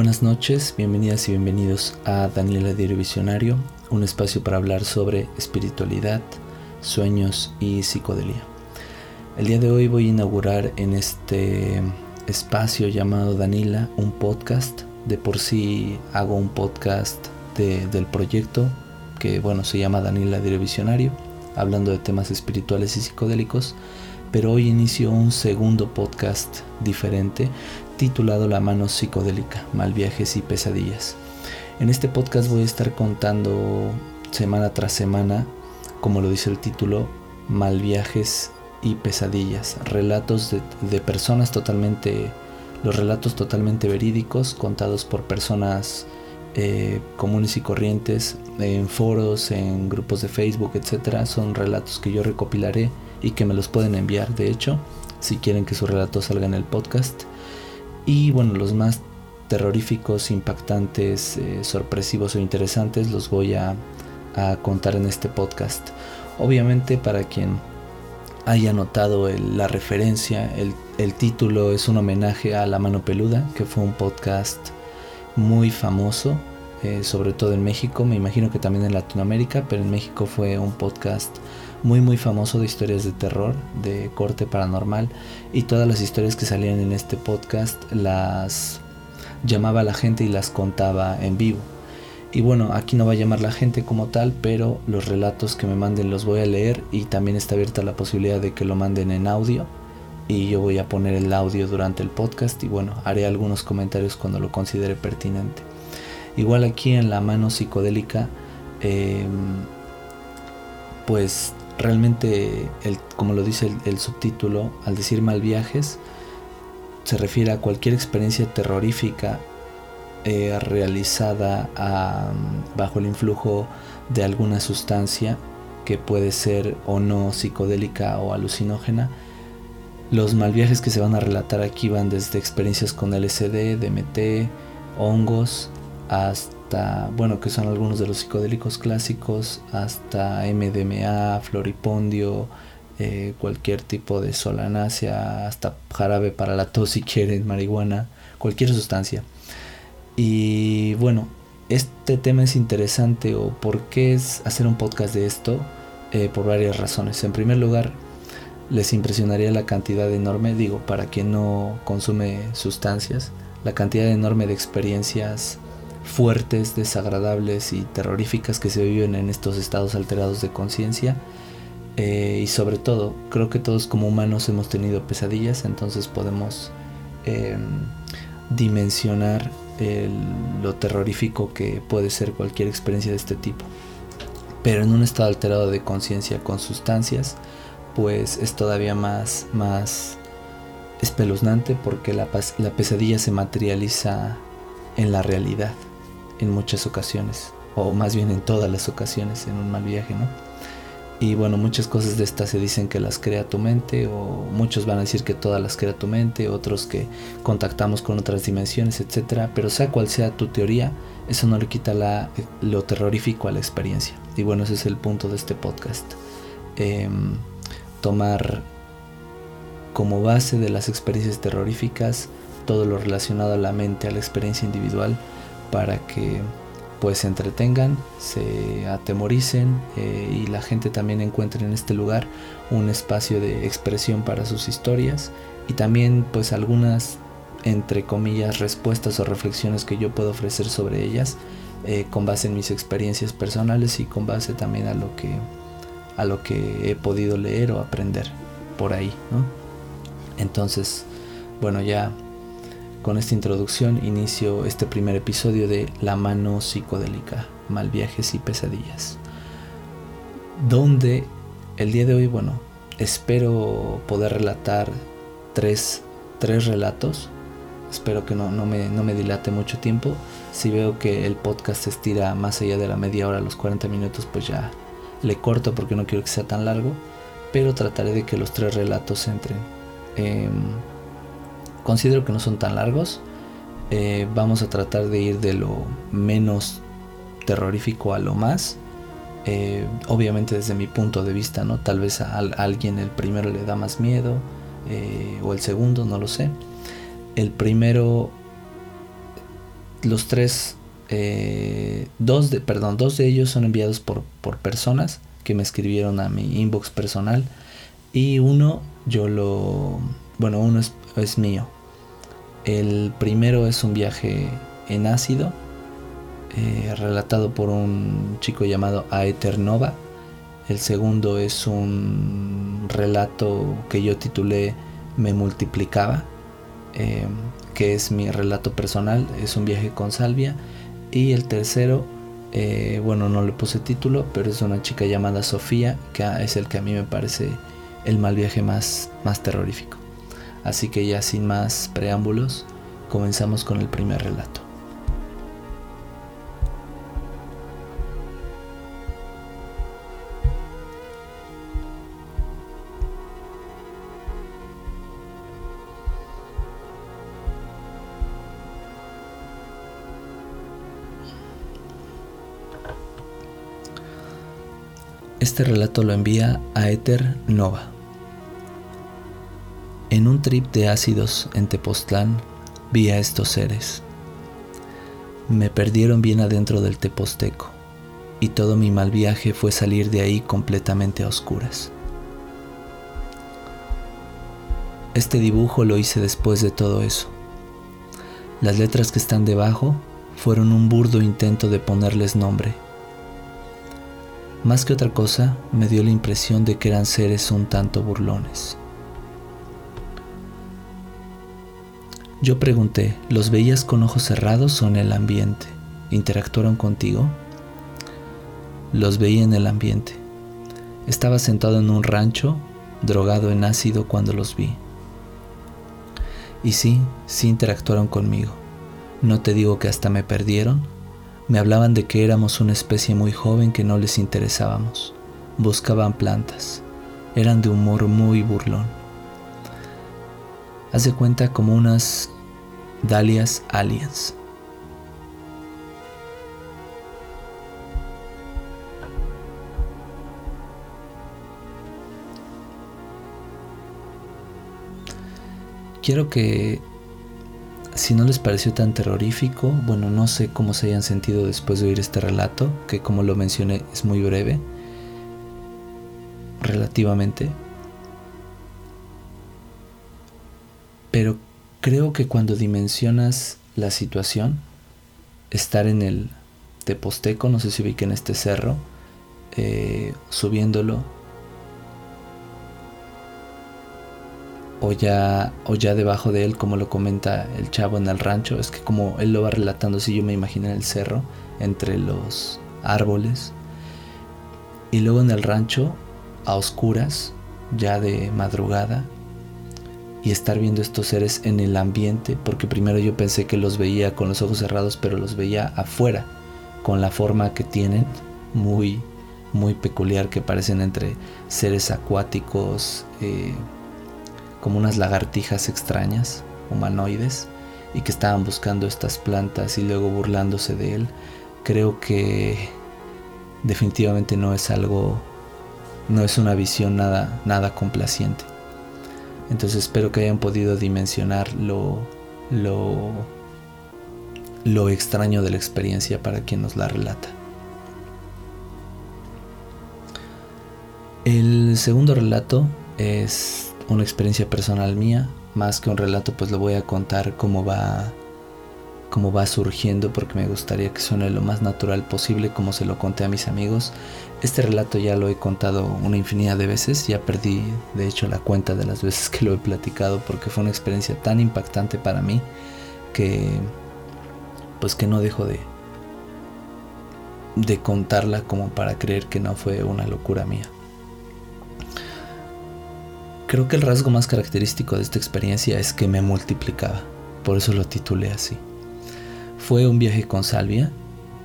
Buenas noches, bienvenidas y bienvenidos a Daniela Diario Visionario, un espacio para hablar sobre espiritualidad, sueños y psicodelia. El día de hoy voy a inaugurar en este espacio llamado Danila un podcast. De por sí hago un podcast del proyecto que bueno se llama Danila Diario Visionario, hablando de temas espirituales y psicodélicos pero hoy inicio un segundo podcast diferente titulado La mano psicodélica, mal viajes y pesadillas. En este podcast voy a estar contando semana tras semana, como lo dice el título, mal viajes y pesadillas, relatos de, personas totalmente, los relatos totalmente verídicos, contados por personas eh, comunes y corrientes, en foros, en grupos de Facebook, etc. Son relatos que yo recopilaré y que me los pueden enviar, de hecho, si quieren que su relato salga en el podcast. Y bueno, los más terroríficos, impactantes, eh, sorpresivos o interesantes los voy a, contar en este podcast. Obviamente para quien haya notado la referencia, el, título es un homenaje a La Mano Peluda, que fue un podcast muy famoso, eh, sobre todo en México, me imagino que también en Latinoamérica, pero en México fue un podcast muy muy famoso de historias de terror, de corte paranormal y todas las historias que salían en este podcast las llamaba la gente y las contaba en vivo. Y bueno, aquí no va a llamar la gente como tal, pero los relatos que me manden los voy a leer y también está abierta la posibilidad de que lo manden en audio y yo voy a poner el audio durante el podcast y bueno, haré algunos comentarios cuando lo considere pertinente. Igual aquí en la mano psicodélica, em, pues realmente, el, como lo dice el, subtítulo, al decir mal viajes, se refiere a cualquier experiencia terrorífica eh, realizada bajo el influjo de alguna sustancia que puede ser o no psicodélica o alucinógena. Los mal viajes que se van a relatar aquí van desde experiencias con LSD, DMT, hongos, hasta bueno, que son algunos de los psicodélicos clásicos, hasta MDMA, floripondio, eh, cualquier tipo de solanácea, hasta jarabe para la tos si quieren, marihuana, cualquier sustancia. Y bueno, este tema es interesante o por qué es hacer un podcast de esto, eh, por varias razones. En primer lugar, les impresionaría la cantidad enorme, digo, para quien no consume sustancias, la cantidad enorme de experiencias fuertes, desagradables y terroríficas que se viven en estos estados alterados de conciencia. Eh, y sobre todo, creo que todos como humanos hemos tenido pesadillas, entonces podemos em, dimensionar lo terrorífico que puede ser cualquier experiencia de este tipo. Pero en un estado alterado de conciencia con sustancias, pues es todavía más, más espeluznante porque la pesadilla se materializa en la realidad en muchas ocasiones, o más bien en todas las ocasiones en un mal viaje, ¿no? Y bueno, muchas cosas de estas se dicen que las crea tu mente, o muchos van a decir que todas las crea tu mente, otros que contactamos con otras dimensiones, etcétera. Pero sea cual sea tu teoría, eso no le quita la, lo terrorífico a la experiencia. Y bueno, ese es el punto de este podcast. Em, tomar como base de las experiencias terroríficas todo lo relacionado a la mente, a la experiencia individual, para que pues se entretengan, se atemoricen eh, y la gente también encuentre en este lugar un espacio de expresión para sus historias y también pues algunas entre comillas respuestas o reflexiones que yo puedo ofrecer sobre ellas eh, con base en mis experiencias personales y con base también a lo que a lo que he podido leer o aprender por ahí ¿no? entonces bueno ya con esta introducción inicio este primer episodio de La mano psicodélica, mal viajes y pesadillas. Donde el día de hoy, bueno, espero poder relatar tres, tres relatos. Espero que no, no, me, no me dilate mucho tiempo. Si veo que el podcast se estira más allá de la media hora, los 40 minutos, pues ya le corto porque no quiero que sea tan largo. Pero trataré de que los tres relatos entren. Eh, Considero que no son tan largos. Eh, vamos a tratar de ir de lo menos terrorífico a lo más. Eh, obviamente desde mi punto de vista, ¿no? Tal vez a, alguien el primero le da más miedo eh, o el segundo, no lo sé. El primero los tres, dos de, perdón, dos de ellos son enviados por, por personas que me escribieron a mi inbox personal y uno yo lo, bueno, uno es, es mío. El primero es un viaje en ácido, eh, relatado por un chico llamado Aether Nova. El segundo es un relato que yo titulé Me multiplicaba, eh, que es mi relato personal, es un viaje con Salvia. Y el tercero, eh, bueno, no le puse título, pero es una chica llamada Sofía, que es el que a mí me parece el mal viaje más, más terrorífico. Así que ya sin más preámbulos, comenzamos con el primer relato. Este relato lo envía a Ether Nova. En un trip de ácidos en Tepoztlán vi a estos seres. Me perdieron bien adentro del Teposteco y todo mi mal viaje fue salir de ahí completamente a oscuras. Este dibujo lo hice después de todo eso. Las letras que están debajo fueron un burdo intento de ponerles nombre más que otra cosa, me dio la impresión de que eran seres un tanto burlones. Yo pregunté, ¿los veías con ojos cerrados o en el ambiente? ¿Interactuaron contigo? Los veía en el ambiente. Estaba sentado en un rancho, drogado en ácido cuando los vi. Y sí, sí interactuaron conmigo. No te digo que hasta me perdieron, me hablaban de que éramos una especie muy joven que no les interesábamos. Buscaban plantas. Eran de humor muy burlón. Haz de cuenta como unas dalias aliens. Quiero que si no les pareció tan terrorífico, bueno, no sé cómo se hayan sentido después de oír este relato, que como lo mencioné es muy breve, relativamente. Pero creo que cuando dimensionas la situación, estar en el Teposteco, no sé si vi en este cerro, eh, subiéndolo, o ya, o ya debajo de él, como lo comenta el chavo en el rancho, es que como él lo va relatando, si yo me imagino en el cerro, entre los árboles, y luego en el rancho, a oscuras, ya de madrugada, y estar viendo estos seres en el ambiente, porque primero yo pensé que los veía con los ojos cerrados, pero los veía afuera, con la forma que tienen, muy, muy peculiar, que parecen entre seres acuáticos, eh, como unas lagartijas extrañas, humanoides, y que estaban buscando estas plantas y luego burlándose de él, creo que definitivamente no es algo, no es una visión nada, nada complaciente. Entonces espero que hayan podido dimensionar lo, lo, lo extraño de la experiencia para quien nos la relata. El segundo relato es una experiencia personal mía, más que un relato, pues lo voy a contar cómo va cómo va surgiendo porque me gustaría que suene lo más natural posible como se lo conté a mis amigos. Este relato ya lo he contado una infinidad de veces, ya perdí de hecho la cuenta de las veces que lo he platicado porque fue una experiencia tan impactante para mí que pues que no dejo de de contarla como para creer que no fue una locura mía. Creo que el rasgo más característico de esta experiencia es que me multiplicaba, por eso lo titulé así. Fue un viaje con Salvia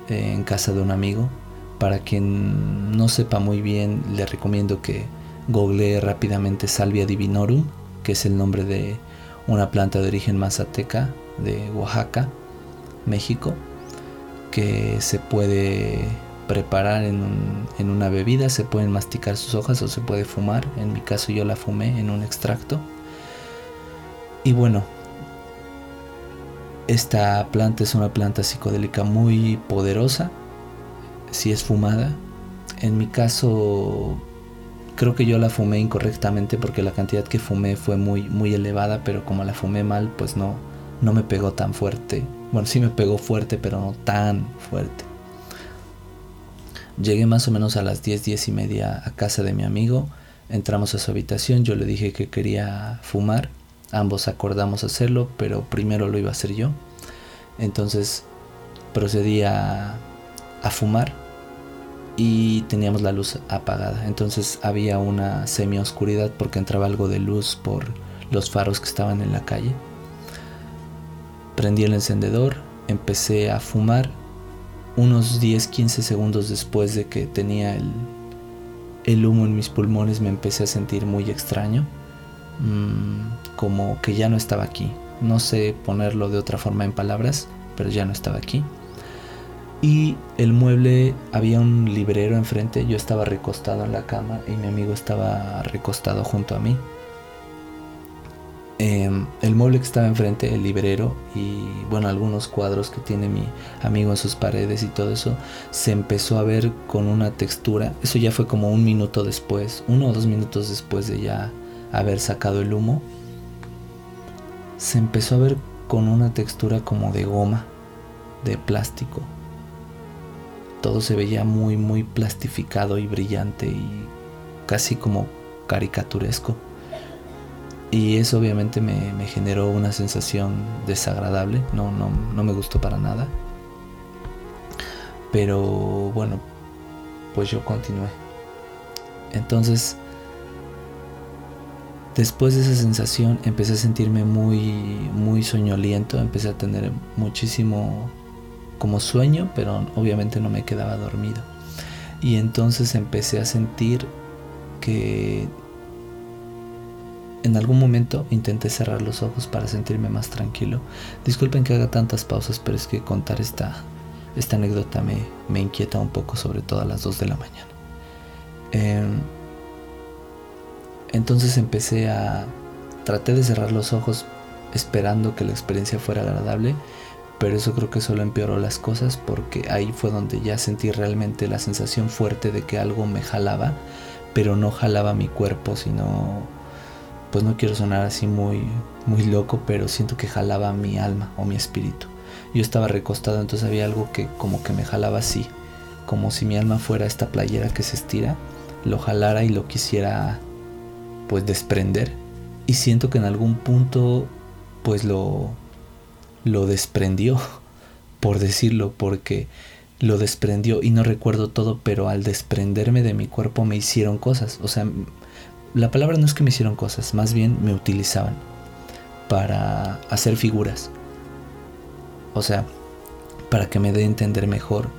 eh, en casa de un amigo. Para quien no sepa muy bien, le recomiendo que googlee rápidamente Salvia divinorum, que es el nombre de una planta de origen mazateca de Oaxaca, México, que se puede preparar en, una bebida, se pueden masticar sus hojas o se puede fumar. En mi caso yo la fumé en un extracto. Y bueno, Esta planta es una planta psicodélica muy poderosa, si es fumada. En mi caso, creo que yo la fumé incorrectamente porque la cantidad que fumé fue muy, muy elevada, pero como la fumé mal, pues no, no me pegó tan fuerte. Bueno, sí me pegó fuerte, pero no tan fuerte. Llegué más o menos a las 10, 10 y media a casa de mi amigo. Entramos a su habitación, yo le dije que quería fumar. Ambos acordamos hacerlo, pero primero lo iba a hacer yo. Entonces procedí a, fumar y teníamos la luz apagada. Entonces había una semi oscuridad porque entraba algo de luz por los faros que estaban en la calle. Prendí el encendedor, empecé a fumar. Unos 10-15 segundos después de que tenía el, el humo en mis pulmones me empecé a sentir muy extraño Mm, como que ya no estaba aquí. No sé ponerlo de otra forma en palabras, pero ya no estaba aquí. Y el mueble, había un librero enfrente, yo estaba recostado en la cama y mi amigo estaba recostado junto a mí. Em, el mueble que estaba enfrente, el librero y bueno, algunos cuadros que tiene mi amigo en sus paredes y todo eso, se empezó a ver con una textura. Eso ya fue como un minuto después, uno o dos minutos después de ya haber sacado el humo, se empezó a ver con una textura como de goma, de plástico. Todo se veía muy, muy plastificado y brillante y casi como caricaturesco. Y eso obviamente me, generó una sensación desagradable, no, no, no me gustó para nada. Pero bueno, pues yo continué. Entonces Después de esa sensación empecé a sentirme muy, muy soñoliento, empecé a tener muchísimo como sueño, pero obviamente no me quedaba dormido. Y entonces empecé a sentir que en algún momento intenté cerrar los ojos para sentirme más tranquilo. Disculpen que haga tantas pausas, pero es que contar esta, esta anécdota me, me inquieta un poco, sobre todo a las 2 de la mañana. Em, entonces empecé a... Traté de cerrar los ojos esperando que la experiencia fuera agradable, pero eso creo que solo empeoró las cosas porque ahí fue donde ya sentí realmente la sensación fuerte de que algo me jalaba, pero no jalaba mi cuerpo, sino pues no quiero sonar así muy muy loco, pero siento que jalaba mi alma o mi espíritu. Yo estaba recostado, entonces había algo que como que me jalaba así, como si mi alma fuera esta playera que se estira, lo jalara y lo quisiera pues desprender. Y siento que en algún punto pues lo lo desprendió por decirlo porque lo desprendió y no recuerdo todo pero al desprenderme de mi cuerpo me hicieron cosas. O sea la palabra no es que me hicieron cosas más bien me utilizaban para hacer figuras. O sea para que me dé a entender mejor.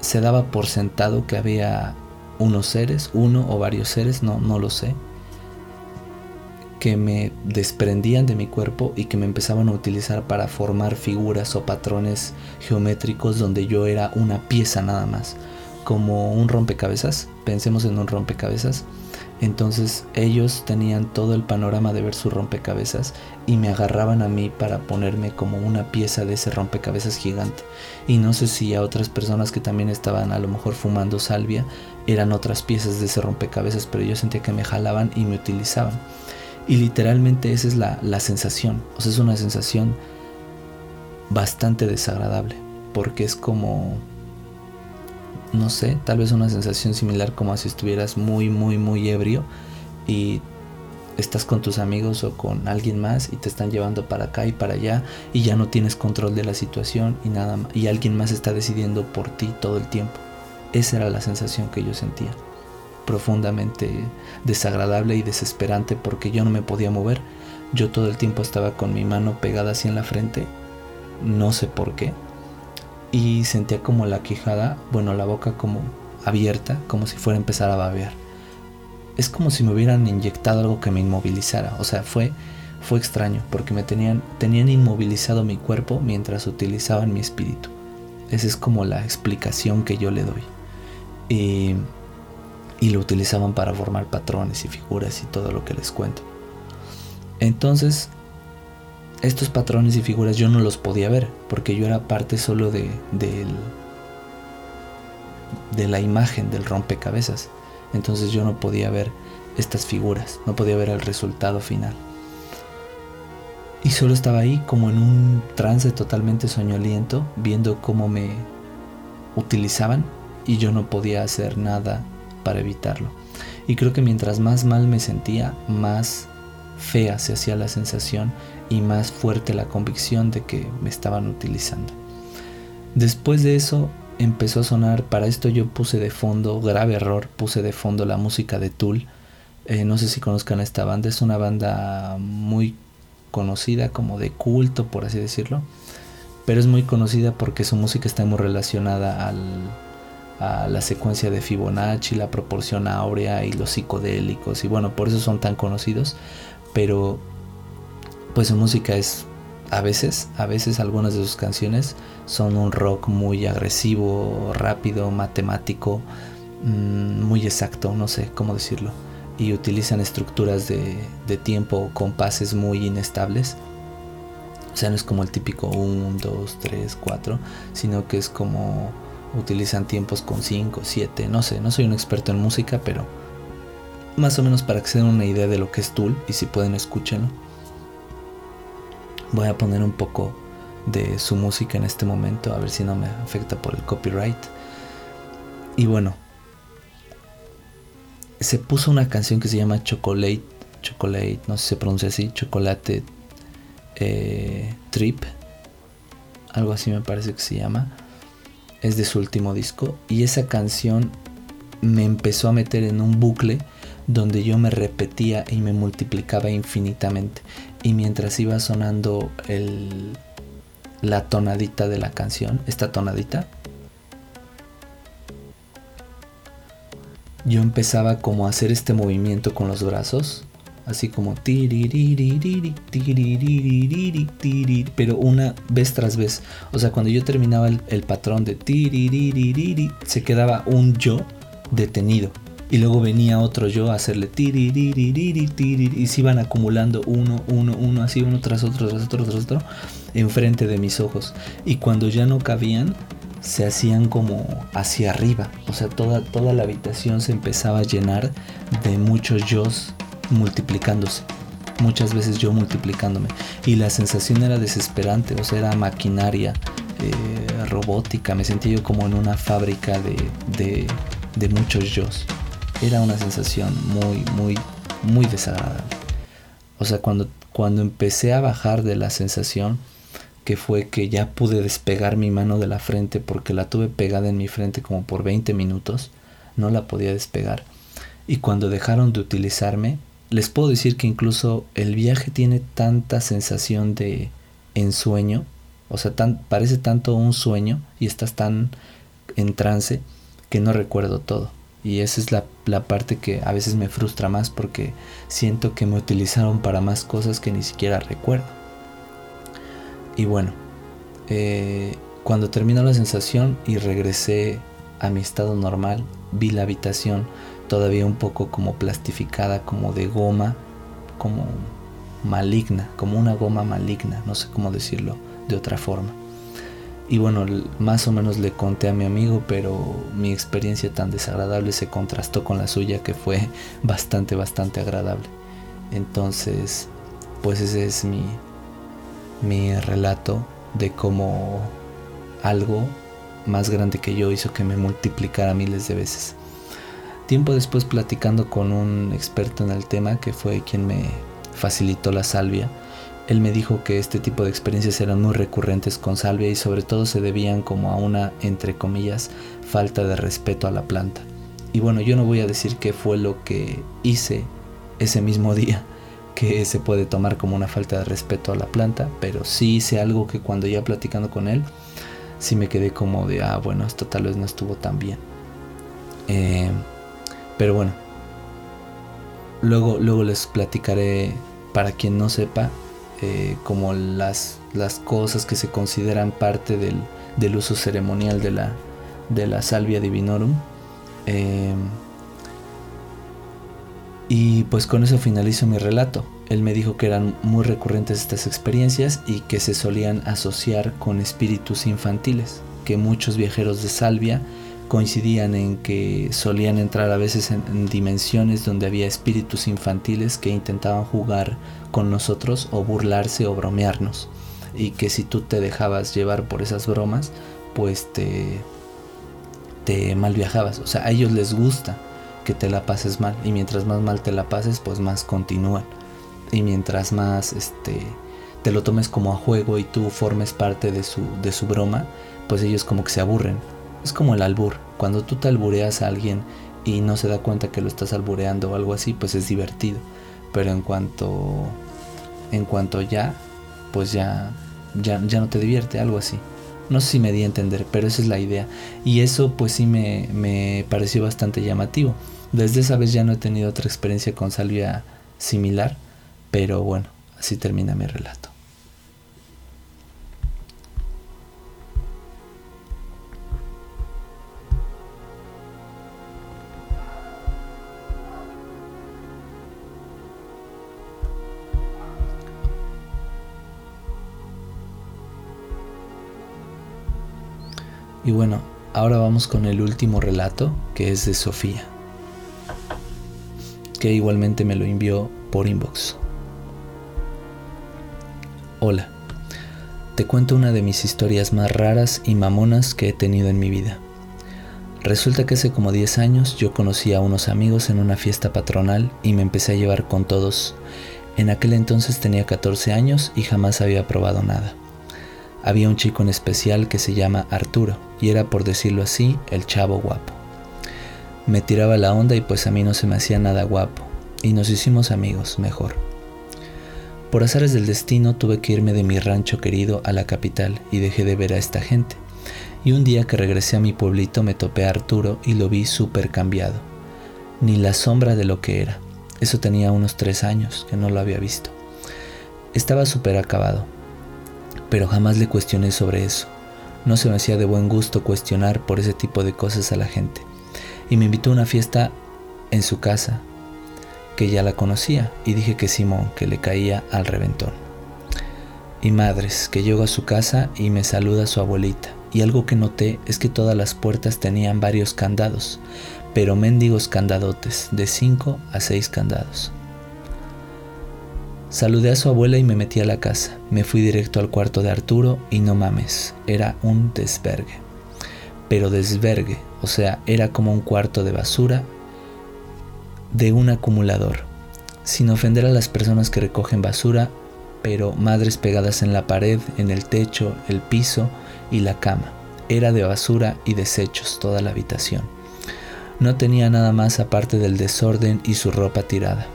Se daba por sentado que había unos seres, uno o varios seres, no, no lo sé, que me desprendían de mi cuerpo y que me empezaban a utilizar para formar figuras o patrones geométricos donde yo era una pieza nada más, como un rompecabezas, pensemos en un rompecabezas, entonces ellos tenían todo el panorama de ver su rompecabezas y me agarraban a mí para ponerme como una pieza de ese rompecabezas gigante. Y no sé si a otras personas que también estaban a lo mejor fumando salvia eran otras piezas de ese rompecabezas, pero yo sentía que me jalaban y me utilizaban. Y literalmente esa es la, la sensación. O sea, es una sensación bastante desagradable. Porque es como no sé, tal vez una sensación similar como si estuvieras muy, muy, muy ebrio y estás con tus amigos o con alguien más y te están llevando para acá y para allá y ya no tienes control de la situación y nada y alguien más está decidiendo por ti todo el tiempo. Esa era la sensación que yo sentía, profundamente desagradable y desesperante porque yo no me podía mover. Yo todo el tiempo estaba con mi mano pegada así en la frente, no sé por qué, y sentía como la quijada, bueno, la boca como abierta, como si fuera a empezar a babear. Es como si me hubieran inyectado algo que me inmovilizara, o sea, fue fue extraño porque me tenían tenían inmovilizado mi cuerpo mientras utilizaban mi espíritu. Esa es como la explicación que yo le doy. Y, y lo utilizaban para formar patrones y figuras y todo lo que les cuento. Entonces, estos patrones y figuras yo no los podía ver porque yo era parte solo de, de la imagen del rompecabezas. Entonces yo no podía ver estas figuras, no podía ver el resultado final. Y solo estaba ahí como en un trance totalmente soñoliento, viendo cómo me utilizaban y yo no podía hacer nada para evitarlo. Y creo que mientras más mal me sentía, más fea se hacía la sensación y más fuerte la convicción de que me estaban utilizando. Después de eso empezó a sonar, para esto yo puse de fondo, grave error, puse de fondo la música de Tool. Eh, no sé si conozcan esta banda, es una banda muy conocida como de culto, por así decirlo, pero es muy conocida porque su música está muy relacionada a la secuencia de Fibonacci, la proporción áurea y los psicodélicos, y bueno, por eso son tan conocidos, pero pues su música es a veces, a veces algunas de sus canciones son un rock muy agresivo, rápido, matemático, mm, muy exacto, no sé cómo decirlo, y utilizan estructuras de, de tiempo, compases muy inestables. O sea, no es como el típico 1, 2, 3, 4, sino que es como utilizan tiempos con 5, 7, no sé, no soy un experto en música, pero más o menos para que se den una idea de lo que es Tool y si pueden escúchenlo. Voy a poner un poco de su música en este momento, a ver si no me afecta por el copyright. Y bueno, se puso una canción que se llama Chocolate, Chocolate, no sé si se pronuncia así, Chocolate eh, Trip, algo así me parece que se llama. Es de su último disco y esa canción me empezó a meter en un bucle donde yo me repetía y me multiplicaba infinitamente. Y mientras iba sonando la tonadita de la canción, esta tonadita, yo empezaba como a hacer este movimiento con los brazos, así como pero una vez tras vez. O sea, cuando yo terminaba el, el patrón de se quedaba un yo detenido y luego venía otro yo a hacerle tiri, y se iban acumulando uno, uno, uno, así uno tras otro, tras otro, tras otro, enfrente de mis ojos. Y cuando ya no cabían, se hacían como hacia arriba. O sea, toda, toda la habitación se empezaba a llenar de muchos yo multiplicándose. Muchas veces yo multiplicándome. Y la sensación era desesperante, o sea, era maquinaria, eh, robótica. Me sentía yo como en una fábrica de, de, muchos yo era una sensación muy, muy, muy desagradable. O sea, cuando, cuando empecé a bajar de la sensación, que fue que ya pude despegar mi mano de la frente porque la tuve pegada en mi frente como por 20 minutos, no la podía despegar. Y cuando dejaron de utilizarme, les puedo decir que incluso el viaje tiene tanta sensación de ensueño, o sea, parece tanto un sueño y estás tan en trance que no recuerdo todo. Y esa es la, parte que a veces me frustra más porque siento que me utilizaron para más cosas que ni siquiera recuerdo. Y bueno, eh, cuando terminó la sensación y regresé a mi estado normal, vi la habitación todavía un poco como plastificada, como de goma, como maligna, como una goma maligna, no sé cómo decirlo de otra forma. Y bueno, más o menos le conté a mi amigo, pero mi experiencia tan desagradable se contrastó con la suya, que fue bastante, bastante agradable. Entonces, pues ese es mi, mi relato de cómo algo más grande que yo hizo que me multiplicara miles de veces. Tiempo después platicando con un experto en el tema, que fue quien me facilitó la salvia, él me dijo que este tipo de experiencias eran muy recurrentes con salvia y sobre todo se debían como a una, entre comillas, falta de respeto a la planta. Y bueno, yo no voy a decir qué fue lo que hice ese mismo día, que se puede tomar como una falta de respeto a la planta, pero sí hice algo que cuando ya platicando con él, sí me quedé como de, ah, bueno, esto tal vez no estuvo tan bien. Eh, pero bueno, luego, luego les platicaré, para quien no sepa, eh, como las, las cosas que se consideran parte del, uso ceremonial de la, de la salvia divinorum. Eh, y pues con eso finalizo mi relato. él me dijo que eran muy recurrentes estas experiencias y que se solían asociar con espíritus infantiles, que muchos viajeros de Salvia coincidían en que solían entrar a veces en, dimensiones donde había espíritus infantiles que intentaban jugar con nosotros o burlarse o bromearnos. Y que si tú te dejabas llevar por esas bromas pues te mal viajabas o sea a ellos les gusta que te la pases mal. Y mientras más mal te la pases pues más continúan. Y mientras más este te lo tomes como a juego y tú formes parte de su de su broma pues ellos como que se aburren es como el albur. Cuando tú te albureas a alguien y no se da cuenta que lo estás albureando o algo así, pues es divertido. Pero en cuanto en cuanto ya, pues ya ya, ya no te divierte, algo así. No sé si me di a entender, pero esa es la idea. Y eso pues sí me, me pareció bastante llamativo. Desde esa vez ya no he tenido otra experiencia con salvia similar, pero bueno, así termina mi relato. Y bueno, ahora vamos con el último relato, que es de Sofía, que igualmente me lo envió por inbox. Hola, te cuento una de mis historias más raras y mamonas que he tenido en mi vida. Resulta que hace como 10 años yo conocí a unos amigos en una fiesta patronal y me empecé a llevar con todos. En aquel entonces tenía 14 años y jamás había probado nada. Había un chico en especial que se llama Arturo y era por decirlo así el chavo guapo. Me tiraba la onda y pues a mí no se me hacía nada guapo y nos hicimos amigos mejor. Por azares del destino tuve que irme de mi rancho querido a la capital y dejé de ver a esta gente. Y un día que regresé a mi pueblito me topé a Arturo y lo vi súper cambiado. Ni la sombra de lo que era. Eso tenía unos tres años que no lo había visto. Estaba súper acabado, pero jamás le cuestioné sobre eso. No se me hacía de buen gusto cuestionar por ese tipo de cosas a la gente. Y me invitó a una fiesta en su casa, que ya la conocía, y dije que Simón, que le caía al reventón. Y madres, que llego a su casa y me saluda su abuelita. Y algo que noté es que todas las puertas tenían varios candados, pero mendigos candadotes, de 5 a 6 candados. Saludé a su abuela y me metí a la casa. Me fui directo al cuarto de Arturo y no mames, era un desvergue. Pero desvergue, o sea, era como un cuarto de basura de un acumulador. Sin ofender a las personas que recogen basura, pero madres pegadas en la pared, en el techo, el piso y la cama. Era de basura y desechos toda la habitación. No tenía nada más aparte del desorden y su ropa tirada.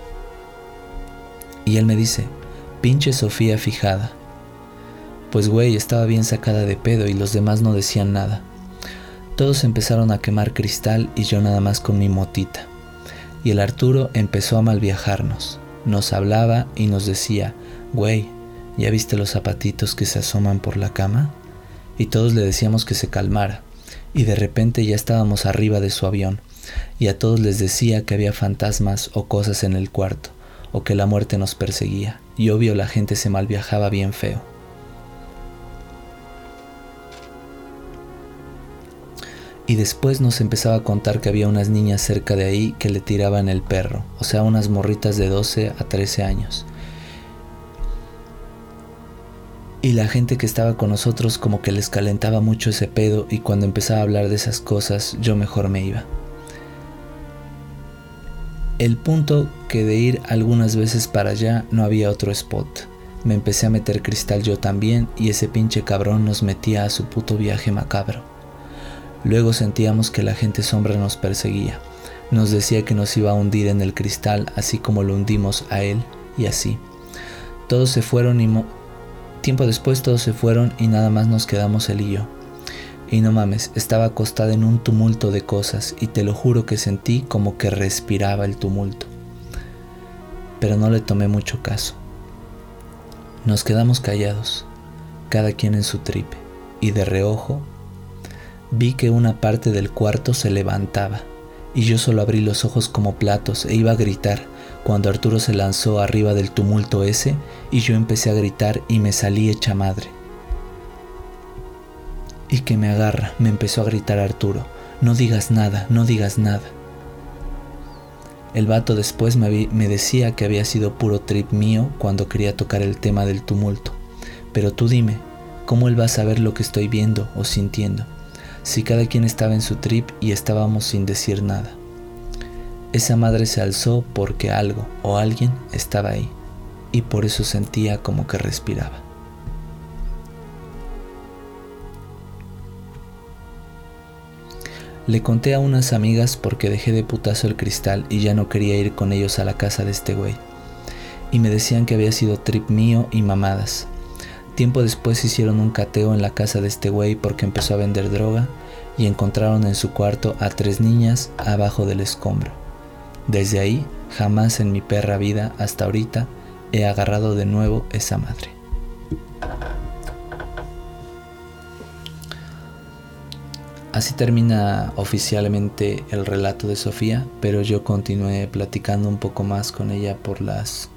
Y él me dice, pinche Sofía fijada. Pues güey, estaba bien sacada de pedo y los demás no decían nada. Todos empezaron a quemar cristal y yo nada más con mi motita. Y el Arturo empezó a malviajarnos. Nos hablaba y nos decía, güey, ¿ya viste los zapatitos que se asoman por la cama? Y todos le decíamos que se calmara. Y de repente ya estábamos arriba de su avión. Y a todos les decía que había fantasmas o cosas en el cuarto o que la muerte nos perseguía, y obvio la gente se malviajaba bien feo. Y después nos empezaba a contar que había unas niñas cerca de ahí que le tiraban el perro, o sea, unas morritas de 12 a 13 años. Y la gente que estaba con nosotros como que les calentaba mucho ese pedo y cuando empezaba a hablar de esas cosas yo mejor me iba. El punto que de ir algunas veces para allá no había otro spot. Me empecé a meter cristal yo también y ese pinche cabrón nos metía a su puto viaje macabro. Luego sentíamos que la gente sombra nos perseguía. Nos decía que nos iba a hundir en el cristal así como lo hundimos a él y así. Todos se fueron y tiempo después todos se fueron y nada más nos quedamos él y yo. Y no mames, estaba acostada en un tumulto de cosas y te lo juro que sentí como que respiraba el tumulto. Pero no le tomé mucho caso. Nos quedamos callados, cada quien en su tripe, y de reojo vi que una parte del cuarto se levantaba, y yo solo abrí los ojos como platos e iba a gritar cuando Arturo se lanzó arriba del tumulto ese y yo empecé a gritar y me salí hecha madre. Y que me agarra, me empezó a gritar Arturo, no digas nada, no digas nada. El vato después me, me, decía que había sido puro trip mío cuando quería tocar el tema del tumulto. Pero tú dime, ¿cómo él va a saber lo que estoy viendo o sintiendo? Si cada quien estaba en su trip y estábamos sin decir nada. Esa madre se alzó porque algo o alguien estaba ahí y por eso sentía como que respiraba. Le conté a unas amigas porque dejé de putazo el cristal y ya no quería ir con ellos a la casa de este güey. Y me decían que había sido trip mío y mamadas. Tiempo después hicieron un cateo en la casa de este güey porque empezó a vender droga y encontraron en su cuarto a tres niñas abajo del escombro. Desde ahí, jamás en mi perra vida hasta ahorita he agarrado de nuevo esa madre. Así termina oficialmente el relato de Sofía, pero yo continué platicando un poco más con ella por las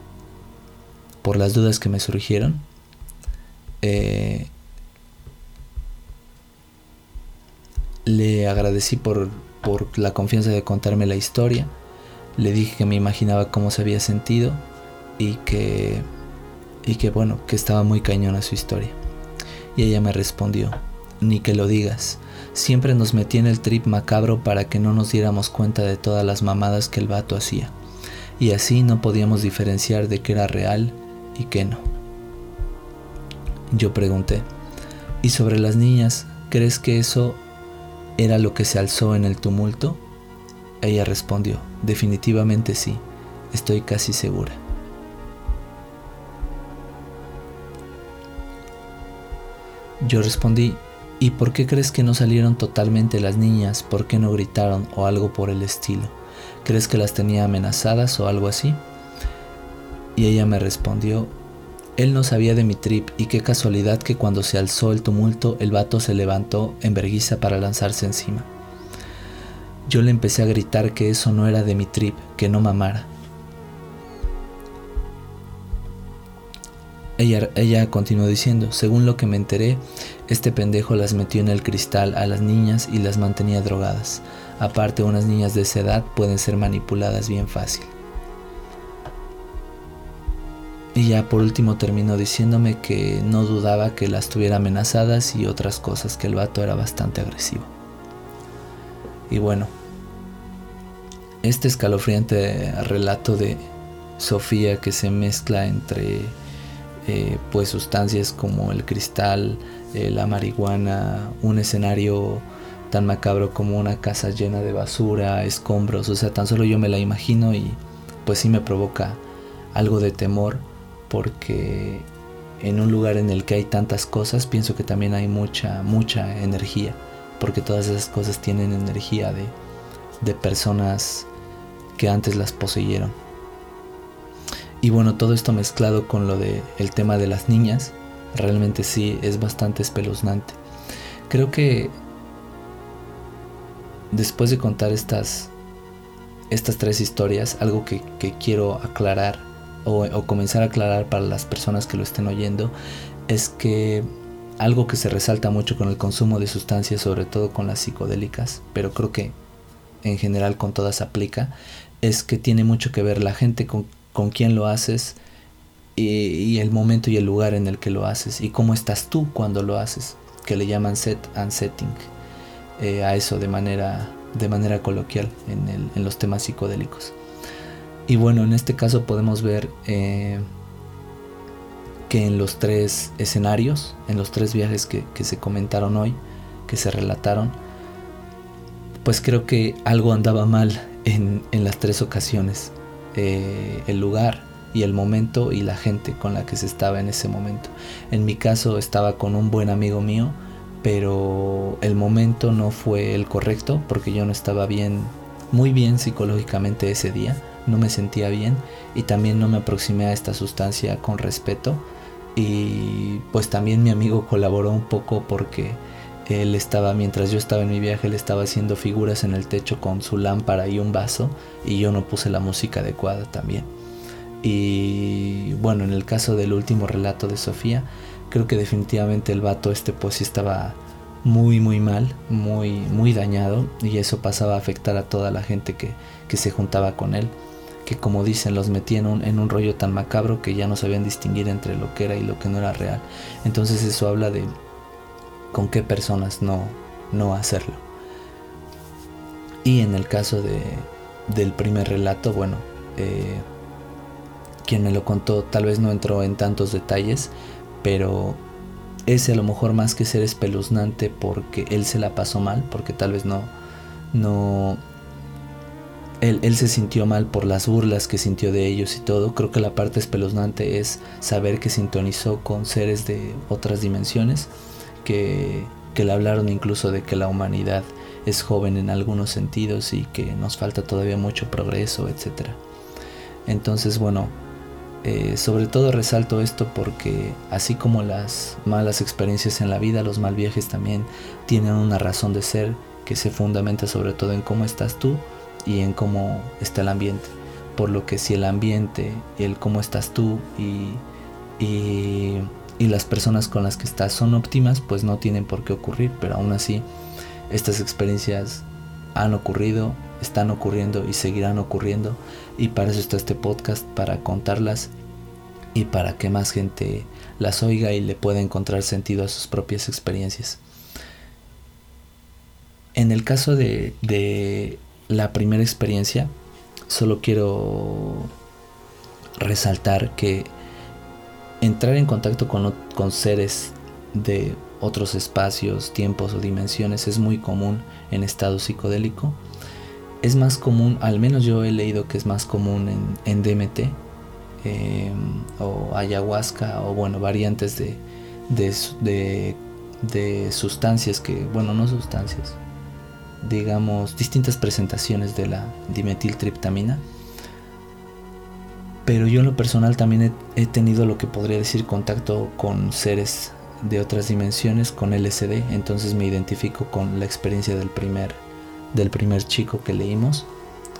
por las dudas que me surgieron. Eh, le agradecí por, por la confianza de contarme la historia le dije que me imaginaba cómo se había sentido y que, y que bueno, que estaba muy cañona su historia. Y ella me respondió, ni que lo digas, siempre nos metí en el trip macabro para que no nos diéramos cuenta de todas las mamadas que el vato hacía. Y así no podíamos diferenciar de qué era real y qué no. Yo pregunté, ¿y sobre las niñas, crees que eso era lo que se alzó en el tumulto? Ella respondió, definitivamente sí, estoy casi segura. Yo respondí, ¿y por qué crees que no salieron totalmente las niñas? ¿Por qué no gritaron o algo por el estilo? ¿Crees que las tenía amenazadas o algo así? Y ella me respondió, él no sabía de mi trip y qué casualidad que cuando se alzó el tumulto el vato se levantó en verguiza para lanzarse encima. Yo le empecé a gritar que eso no era de mi trip, que no mamara. Ella, ella continuó diciendo, según lo que me enteré, este pendejo las metió en el cristal a las niñas y las mantenía drogadas. Aparte, unas niñas de esa edad pueden ser manipuladas bien fácil. Y ya por último terminó diciéndome que no dudaba que las tuviera amenazadas y otras cosas, que el vato era bastante agresivo. Y bueno, este escalofriante relato de Sofía que se mezcla entre eh, pues sustancias como el cristal, eh, la marihuana, un escenario tan macabro como una casa llena de basura, escombros, o sea, tan solo yo me la imagino y pues sí me provoca algo de temor porque en un lugar en el que hay tantas cosas pienso que también hay mucha, mucha energía, porque todas esas cosas tienen energía de, de personas que antes las poseyeron. Y bueno, todo esto mezclado con lo de el tema de las niñas, realmente sí es bastante espeluznante. Creo que después de contar estas estas tres historias, algo que, quiero aclarar o, o, comenzar a aclarar para las personas que lo estén oyendo, es que algo que se resalta mucho con el consumo de sustancias, sobre todo con las psicodélicas, pero creo que en general con todas aplica, es que tiene mucho que ver la gente con, con quién lo haces y, el momento y el lugar en el que lo haces y cómo estás tú cuando lo haces, que le llaman set and setting eh, a eso de manera, de manera coloquial en, los temas psicodélicos. Y bueno, en este caso podemos ver eh, que en los tres escenarios, en los tres viajes que se comentaron hoy, que se relataron, pues creo que algo andaba mal en, las tres ocasiones. Eh, el lugar y el momento y la gente con la que se estaba en ese momento. En mi caso estaba con un buen amigo mío, pero el momento no fue el correcto porque yo no estaba bien, muy bien psicológicamente ese día, no me sentía bien y también no me aproximé a esta sustancia con respeto y pues también mi amigo colaboró un poco porque Él estaba, mientras yo estaba en mi viaje, él estaba haciendo figuras en el techo con su lámpara y un vaso y yo no puse la música adecuada también. Y bueno, en el caso del último relato de Sofía, creo que definitivamente el vato este pues sí estaba muy muy mal, muy muy dañado y eso pasaba a afectar a toda la gente que, que se juntaba con él, que como dicen los metía en un, en un rollo tan macabro que ya no sabían distinguir entre lo que era y lo que no era real. Entonces eso habla de con qué personas no, no hacerlo. Y en el caso de, del primer relato, bueno, eh, quien me lo contó tal vez no entró en tantos detalles, pero ese a lo mejor más que ser espeluznante porque él se la pasó mal, porque tal vez no, no, él, él, se sintió mal por las burlas que sintió de ellos y todo. Creo que la parte espeluznante es saber que sintonizó con seres de otras dimensiones que, le hablaron incluso de que la humanidad es joven en algunos sentidos y que nos falta todavía mucho progreso, etc. Entonces, bueno, eh, sobre todo resalto esto porque así como las malas experiencias en la vida, los mal viajes también tienen una razón de ser que se fundamenta sobre todo en cómo estás tú y en cómo está el ambiente. Por lo que si el ambiente, el cómo estás tú y, y y las personas con las que estás son óptimas, pues no tienen por qué ocurrir, pero aún así estas experiencias han ocurrido, están ocurriendo y seguirán ocurriendo y para eso está este podcast, para contarlas y para que más gente las oiga y le pueda encontrar sentido a sus propias experiencias. En el caso de, de la primera experiencia, solo quiero resaltar que entrar en contacto con, con seres de otros espacios, tiempos o dimensiones es muy común en estado psicodélico. Es más común, al menos yo he leído que es más común en, DMT em, o ayahuasca o bueno, variantes de, de, de, sustancias que, bueno, no sustancias, digamos, distintas presentaciones de la dimetiltriptamina pero yo en lo personal también he, tenido lo que podría decir contacto con seres de otras dimensiones con LSD, entonces me identifico con la experiencia del primer, del primer chico que leímos.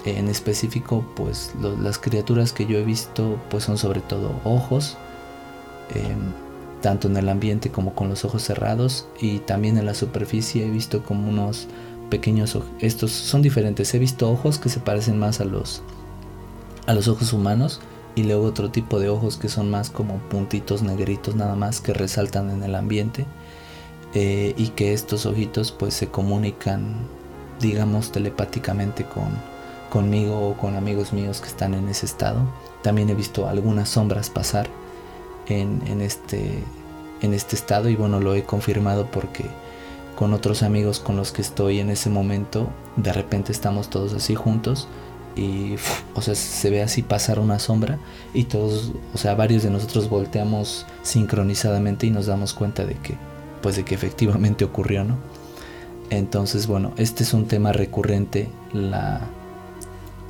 En específico, pues las criaturas que yo he visto pues son sobre todo ojos, em, tanto en el ambiente como con los ojos cerrados. Y también en la superficie he visto como unos pequeños estos son diferentes, he visto ojos que se parecen más a los a los ojos humanos y luego otro tipo de ojos que son más como puntitos negritos nada más que resaltan en el ambiente eh, y que estos ojitos pues se comunican digamos telepáticamente con conmigo o con amigos míos que están en ese estado. También he visto algunas sombras pasar en, este en este estado y bueno lo he confirmado porque con otros amigos con los que estoy en ese momento de repente estamos todos así juntos y o sea se ve así pasar una sombra y todos o sea varios de nosotros volteamos sincronizadamente y nos damos cuenta de que pues de que efectivamente ocurrió no entonces bueno este es un tema recurrente la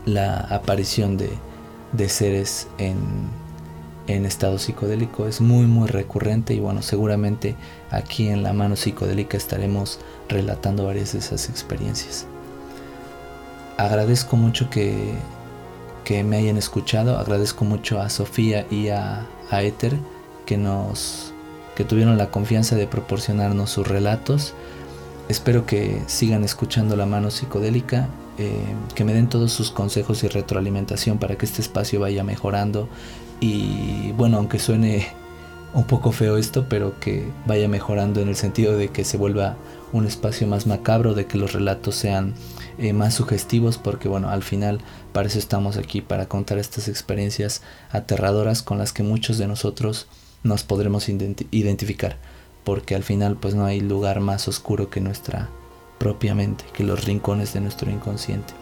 la aparición de, de seres en, en estado psicodélico es muy muy recurrente y bueno seguramente aquí en la mano psicodélica estaremos relatando varias de esas experiencias agradezco mucho que, me hayan escuchado, agradezco mucho a Sofía y a, a que nos que tuvieron la confianza de proporcionarnos sus relatos. Espero que sigan escuchando la mano psicodélica, eh, que me den todos sus consejos y retroalimentación para que este espacio vaya mejorando y bueno, aunque suene un poco feo esto, pero que vaya mejorando en el sentido de que se vuelva un espacio más macabro, de que los relatos sean eh, más sugestivos porque bueno, al final para eso estamos aquí, para contar estas experiencias aterradoras con las que muchos de nosotros nos podremos identificar, porque al final pues no hay lugar más oscuro que nuestra propia mente, que los rincones de nuestro inconsciente.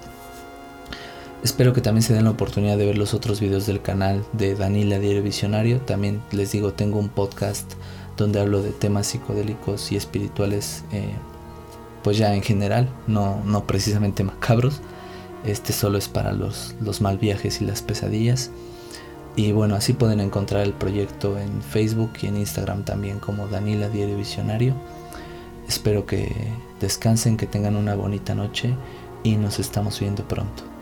Espero que también se den la oportunidad de ver los otros videos del canal de Danila Diario Visionario. También les digo, tengo un podcast donde hablo de temas psicodélicos y espirituales eh, pues ya en general, no, no precisamente macabros. Este solo es para los, los mal viajes y las pesadillas. Y bueno, así pueden encontrar el proyecto en Facebook y en Instagram también como Danila Diario Visionario. Espero que descansen, que tengan una bonita noche y nos estamos viendo pronto.